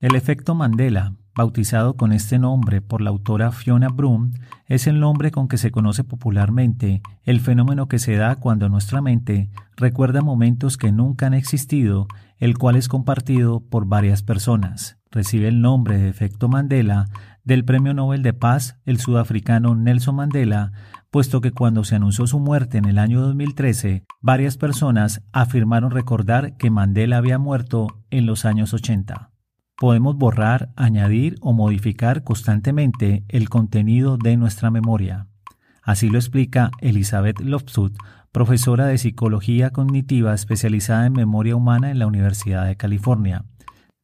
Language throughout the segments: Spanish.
El efecto Mandela, bautizado con este nombre por la autora Fiona Broom, es el nombre con que se conoce popularmente el fenómeno que se da cuando nuestra mente recuerda momentos que nunca han existido, el cual es compartido por varias personas. Recibe el nombre de efecto Mandela del Premio Nobel de Paz, el sudafricano Nelson Mandela, puesto que cuando se anunció su muerte en el año 2013, varias personas afirmaron recordar que Mandela había muerto en los años 80. Podemos borrar, añadir o modificar constantemente el contenido de nuestra memoria. Así lo explica Elizabeth Loftus, profesora de psicología cognitiva especializada en memoria humana en la Universidad de California.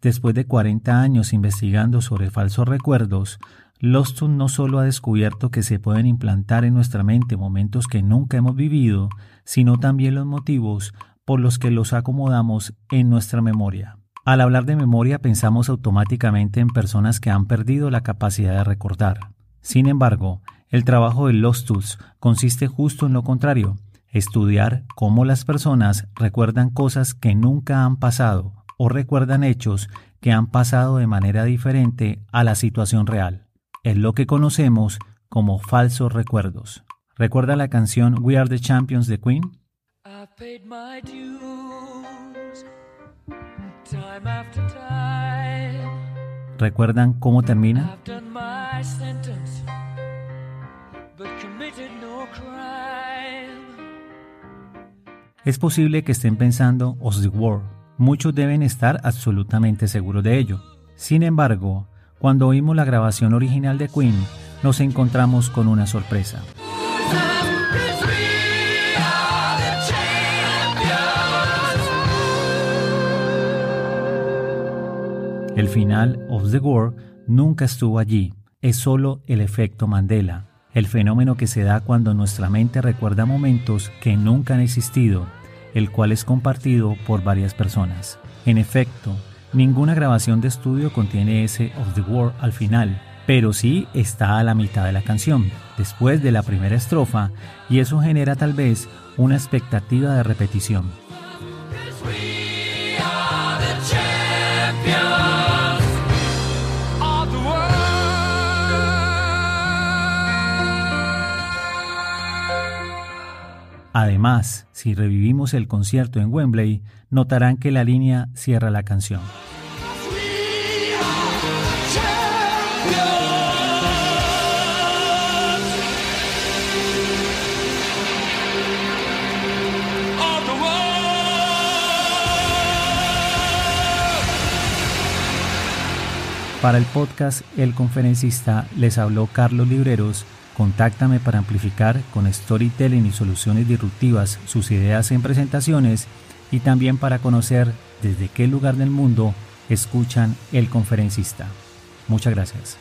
Después de 40 años investigando sobre falsos recuerdos, Loftus no solo ha descubierto que se pueden implantar en nuestra mente momentos que nunca hemos vivido, sino también los motivos por los que los acomodamos en nuestra memoria. Al hablar de memoria pensamos automáticamente en personas que han perdido la capacidad de recordar. Sin embargo, el trabajo de Lostus consiste justo en lo contrario, estudiar cómo las personas recuerdan cosas que nunca han pasado o recuerdan hechos que han pasado de manera diferente a la situación real. Es lo que conocemos como falsos recuerdos. ¿Recuerda la canción We Are the Champions de Queen? ¿Recuerdan cómo termina? Es posible que estén pensando Os the World. Muchos deben estar absolutamente seguros de ello. Sin embargo, cuando oímos la grabación original de Queen, nos encontramos con una sorpresa. El final of the War nunca estuvo allí, es solo el efecto Mandela, el fenómeno que se da cuando nuestra mente recuerda momentos que nunca han existido, el cual es compartido por varias personas. En efecto, ninguna grabación de estudio contiene ese of the War al final, pero sí está a la mitad de la canción, después de la primera estrofa, y eso genera tal vez una expectativa de repetición. Además, si revivimos el concierto en Wembley, notarán que la línea cierra la canción. Para el podcast El Conferencista les habló Carlos Libreros Contáctame para amplificar con storytelling y soluciones disruptivas sus ideas en presentaciones y también para conocer desde qué lugar del mundo escuchan el conferencista. Muchas gracias.